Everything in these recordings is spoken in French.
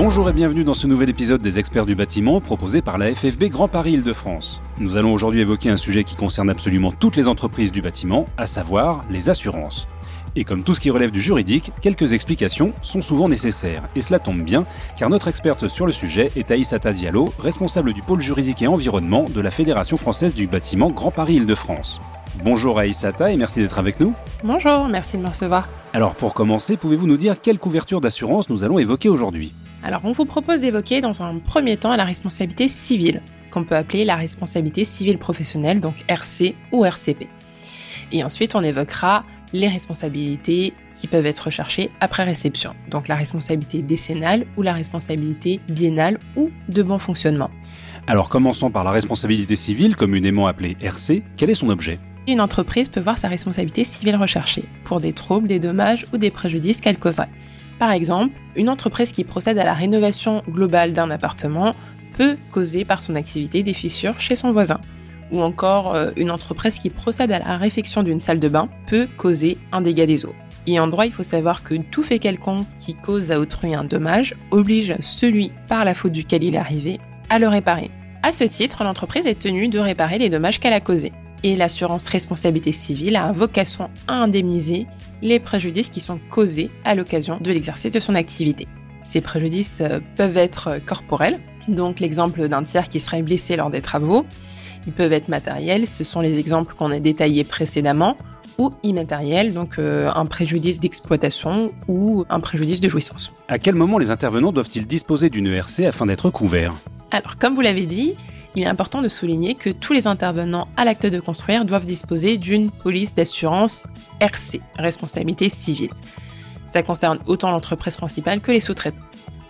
Bonjour et bienvenue dans ce nouvel épisode des experts du bâtiment proposé par la FFB Grand Paris Île-de-France. Nous allons aujourd'hui évoquer un sujet qui concerne absolument toutes les entreprises du bâtiment, à savoir les assurances. Et comme tout ce qui relève du juridique, quelques explications sont souvent nécessaires. Et cela tombe bien, car notre experte sur le sujet est Aïssata Diallo, responsable du pôle juridique et environnement de la Fédération française du bâtiment Grand Paris Île-de-France. Bonjour Aïssata et merci d'être avec nous. Bonjour, merci de me recevoir. Alors pour commencer, pouvez-vous nous dire quelle couverture d'assurance nous allons évoquer aujourd'hui? Alors on vous propose d'évoquer dans un premier temps la responsabilité civile, qu'on peut appeler la responsabilité civile professionnelle, donc RC ou RCP. Et ensuite on évoquera les responsabilités qui peuvent être recherchées après réception, donc la responsabilité décennale ou la responsabilité biennale ou de bon fonctionnement. Alors commençons par la responsabilité civile, communément appelée RC. Quel est son objet? Une entreprise peut voir sa responsabilité civile recherchée pour des troubles, des dommages ou des préjudices qu'elle causerait. Par exemple, une entreprise qui procède à la rénovation globale d'un appartement peut causer par son activité des fissures chez son voisin ou encore euh, une entreprise qui procède à la réfection d'une salle de bain peut causer un dégât des eaux. Et en droit, il faut savoir que tout fait quelconque qui cause à autrui un dommage oblige celui par la faute duquel il est arrivé à le réparer. À ce titre, l'entreprise est tenue de réparer les dommages qu'elle a causés. Et l'assurance responsabilité civile a vocation à indemniser les préjudices qui sont causés à l'occasion de l'exercice de son activité. Ces préjudices euh, peuvent être corporels, donc l'exemple d'un tiers qui serait blessé lors des travaux, ils peuvent être matériels, ce sont les exemples qu'on a détaillés précédemment, ou immatériels, donc euh, un préjudice d'exploitation ou un préjudice de jouissance. À quel moment les intervenants doivent-ils disposer d'une ERC afin d'être couverts? Alors, comme vous l'avez dit, il est important de souligner que tous les intervenants à l'acte de construire doivent disposer d'une police d'assurance RC, responsabilité civile. Ça concerne autant l'entreprise principale que les sous-traitants.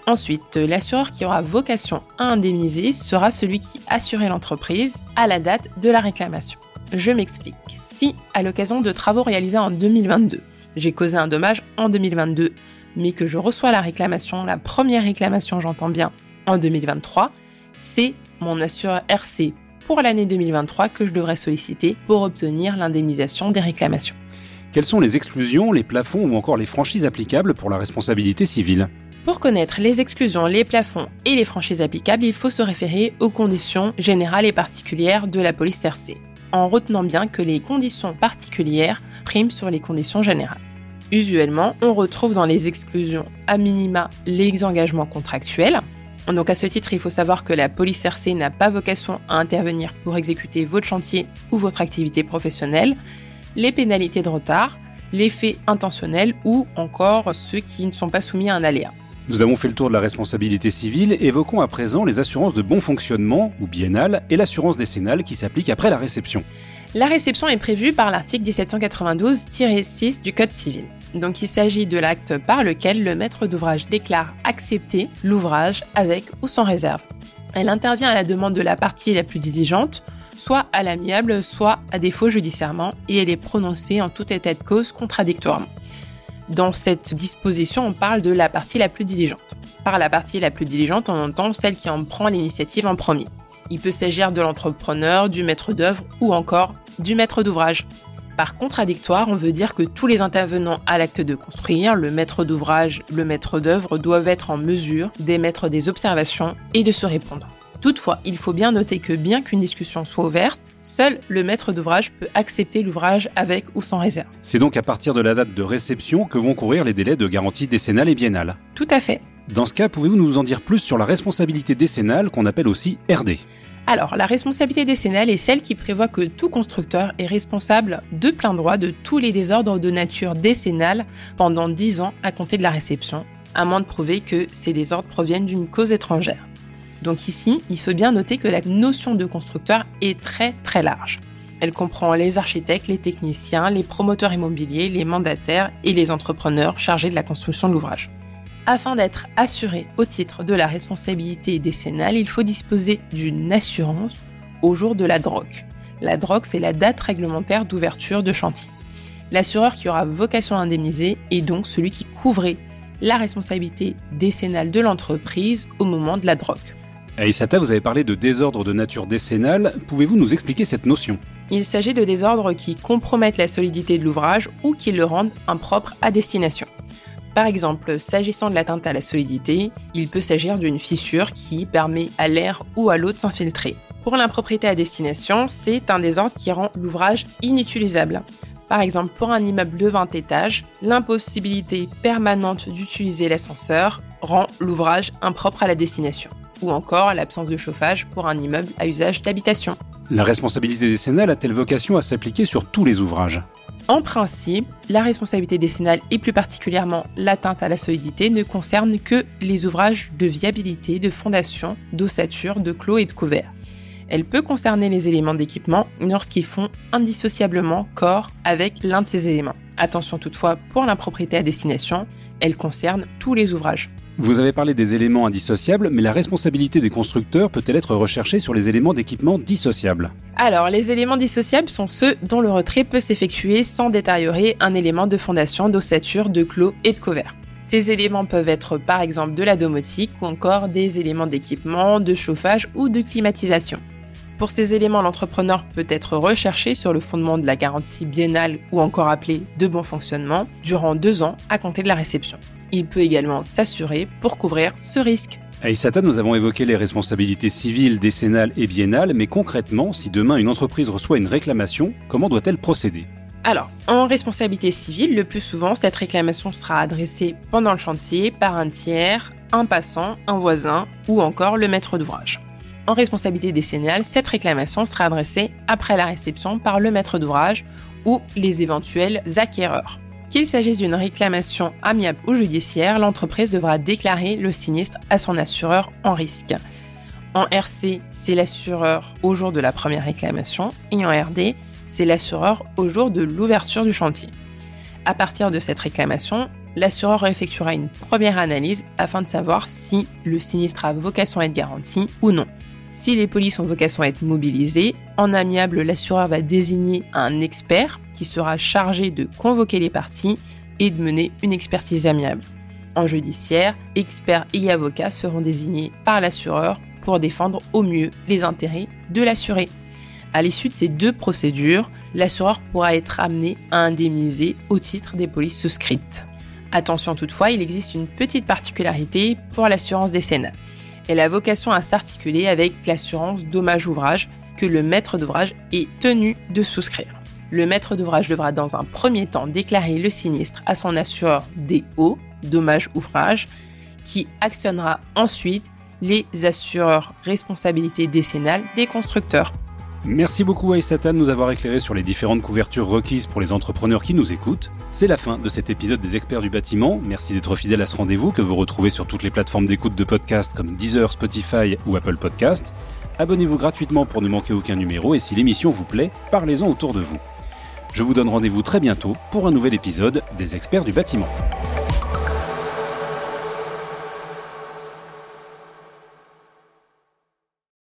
Ensuite, l'assureur qui aura vocation à indemniser sera celui qui assurait l'entreprise à la date de la réclamation. Je m'explique. Si, à l'occasion de travaux réalisés en 2022, j'ai causé un dommage en 2022, mais que je reçois la réclamation, la première réclamation, j'entends bien, en 2023, c'est mon assureur RC pour l'année 2023 que je devrais solliciter pour obtenir l'indemnisation des réclamations. Quelles sont les exclusions, les plafonds ou encore les franchises applicables pour la responsabilité civile? Pour connaître les exclusions, les plafonds et les franchises applicables, il faut se référer aux conditions générales et particulières de la police RC, en retenant bien que les conditions particulières priment sur les conditions générales. Usuellement, on retrouve dans les exclusions à minima les engagements contractuels. Donc à ce titre, il faut savoir que la police RC n'a pas vocation à intervenir pour exécuter votre chantier ou votre activité professionnelle, les pénalités de retard, les faits intentionnels ou encore ceux qui ne sont pas soumis à un aléa. Nous avons fait le tour de la responsabilité civile, évoquons à présent les assurances de bon fonctionnement, ou biennale, et l'assurance décennale qui s'applique après la réception. La réception est prévue par l'article 1792-6 du Code civil. Donc il s'agit de l'acte par lequel le maître d'ouvrage déclare accepter l'ouvrage avec ou sans réserve. Elle intervient à la demande de la partie la plus diligente, soit à l'amiable, soit à défaut judiciairement, et elle est prononcée en tout état de cause contradictoirement. Dans cette disposition, on parle de la partie la plus diligente. Par la partie la plus diligente, on entend celle qui en prend l'initiative en premier. Il peut s'agir de l'entrepreneur, du maître d'œuvre ou encore du maître d'ouvrage. Par contradictoire, on veut dire que tous les intervenants à l'acte de construire, le maître d'ouvrage, le maître d'œuvre, doivent être en mesure d'émettre des observations et de se répondre. Toutefois, il faut bien noter que bien qu'une discussion soit ouverte, seul le maître d'ouvrage peut accepter l'ouvrage avec ou sans réserve. C'est donc à partir de la date de réception que vont courir les délais de garantie décennale et biennale. Tout à fait. Dans ce cas, pouvez-vous nous en dire plus sur la responsabilité décennale qu'on appelle aussi RD alors, la responsabilité décennale est celle qui prévoit que tout constructeur est responsable de plein droit de tous les désordres de nature décennale pendant 10 ans à compter de la réception, à moins de prouver que ces désordres proviennent d'une cause étrangère. Donc ici, il faut bien noter que la notion de constructeur est très très large. Elle comprend les architectes, les techniciens, les promoteurs immobiliers, les mandataires et les entrepreneurs chargés de la construction de l'ouvrage. Afin d'être assuré au titre de la responsabilité décennale, il faut disposer d'une assurance au jour de la DROC. La DROC, c'est la date réglementaire d'ouverture de chantier. L'assureur qui aura vocation à indemniser est donc celui qui couvrait la responsabilité décennale de l'entreprise au moment de la DROC. Aïsata, vous avez parlé de désordre de nature décennale. Pouvez-vous nous expliquer cette notion? Il s'agit de désordres qui compromettent la solidité de l'ouvrage ou qui le rendent impropre à destination. Par exemple, s'agissant de l'atteinte à la solidité, il peut s'agir d'une fissure qui permet à l'air ou à l'eau de s'infiltrer. Pour l'impropriété à destination, c'est un désordre qui rend l'ouvrage inutilisable. Par exemple, pour un immeuble de 20 étages, l'impossibilité permanente d'utiliser l'ascenseur rend l'ouvrage impropre à la destination. Ou encore l'absence de chauffage pour un immeuble à usage d'habitation. La responsabilité décennale a-t-elle vocation à s'appliquer sur tous les ouvrages? En principe, la responsabilité décennale et plus particulièrement l'atteinte à la solidité ne concerne que les ouvrages de viabilité, de fondation, d'ossature, de clos et de couverts. Elle peut concerner les éléments d'équipement lorsqu'ils font indissociablement corps avec l'un de ces éléments. Attention toutefois, pour l'impropriété à destination, elle concerne tous les ouvrages. Vous avez parlé des éléments indissociables, mais la responsabilité des constructeurs peut-elle être recherchée sur les éléments d'équipement dissociables Alors, les éléments dissociables sont ceux dont le retrait peut s'effectuer sans détériorer un élément de fondation, d'ossature, de clos et de couvert. Ces éléments peuvent être par exemple de la domotique ou encore des éléments d'équipement, de chauffage ou de climatisation. Pour ces éléments, l'entrepreneur peut être recherché sur le fondement de la garantie biennale ou encore appelée de bon fonctionnement durant deux ans à compter de la réception. Il peut également s'assurer pour couvrir ce risque. À Isata, nous avons évoqué les responsabilités civiles, décennales et biennales, mais concrètement, si demain une entreprise reçoit une réclamation, comment doit-elle procéder? Alors, en responsabilité civile, le plus souvent, cette réclamation sera adressée pendant le chantier par un tiers, un passant, un voisin ou encore le maître d'ouvrage en responsabilité décennale, cette réclamation sera adressée après la réception par le maître d'ouvrage ou les éventuels acquéreurs. Qu'il s'agisse d'une réclamation amiable ou judiciaire, l'entreprise devra déclarer le sinistre à son assureur en risque. En RC, c'est l'assureur au jour de la première réclamation et en RD, c'est l'assureur au jour de l'ouverture du chantier. À partir de cette réclamation, l'assureur effectuera une première analyse afin de savoir si le sinistre a vocation à être garanti ou non. Si les polices ont vocation à être mobilisées, en amiable, l'assureur va désigner un expert qui sera chargé de convoquer les parties et de mener une expertise amiable. En judiciaire, experts et avocats seront désignés par l'assureur pour défendre au mieux les intérêts de l'assuré. À l'issue de ces deux procédures, l'assureur pourra être amené à indemniser au titre des polices souscrites. Attention toutefois, il existe une petite particularité pour l'assurance décennale elle a vocation à s'articuler avec l'assurance dommage ouvrage que le maître d'ouvrage est tenu de souscrire. Le maître d'ouvrage devra dans un premier temps déclarer le sinistre à son assureur DO, dommage ouvrage, qui actionnera ensuite les assureurs responsabilité décennale des constructeurs. Merci beaucoup Aïsata de nous avoir éclairé sur les différentes couvertures requises pour les entrepreneurs qui nous écoutent. C'est la fin de cet épisode des experts du bâtiment. Merci d'être fidèle à ce rendez-vous que vous retrouvez sur toutes les plateformes d'écoute de podcasts comme Deezer, Spotify ou Apple Podcast. Abonnez-vous gratuitement pour ne manquer aucun numéro et si l'émission vous plaît, parlez-en autour de vous. Je vous donne rendez-vous très bientôt pour un nouvel épisode des experts du bâtiment.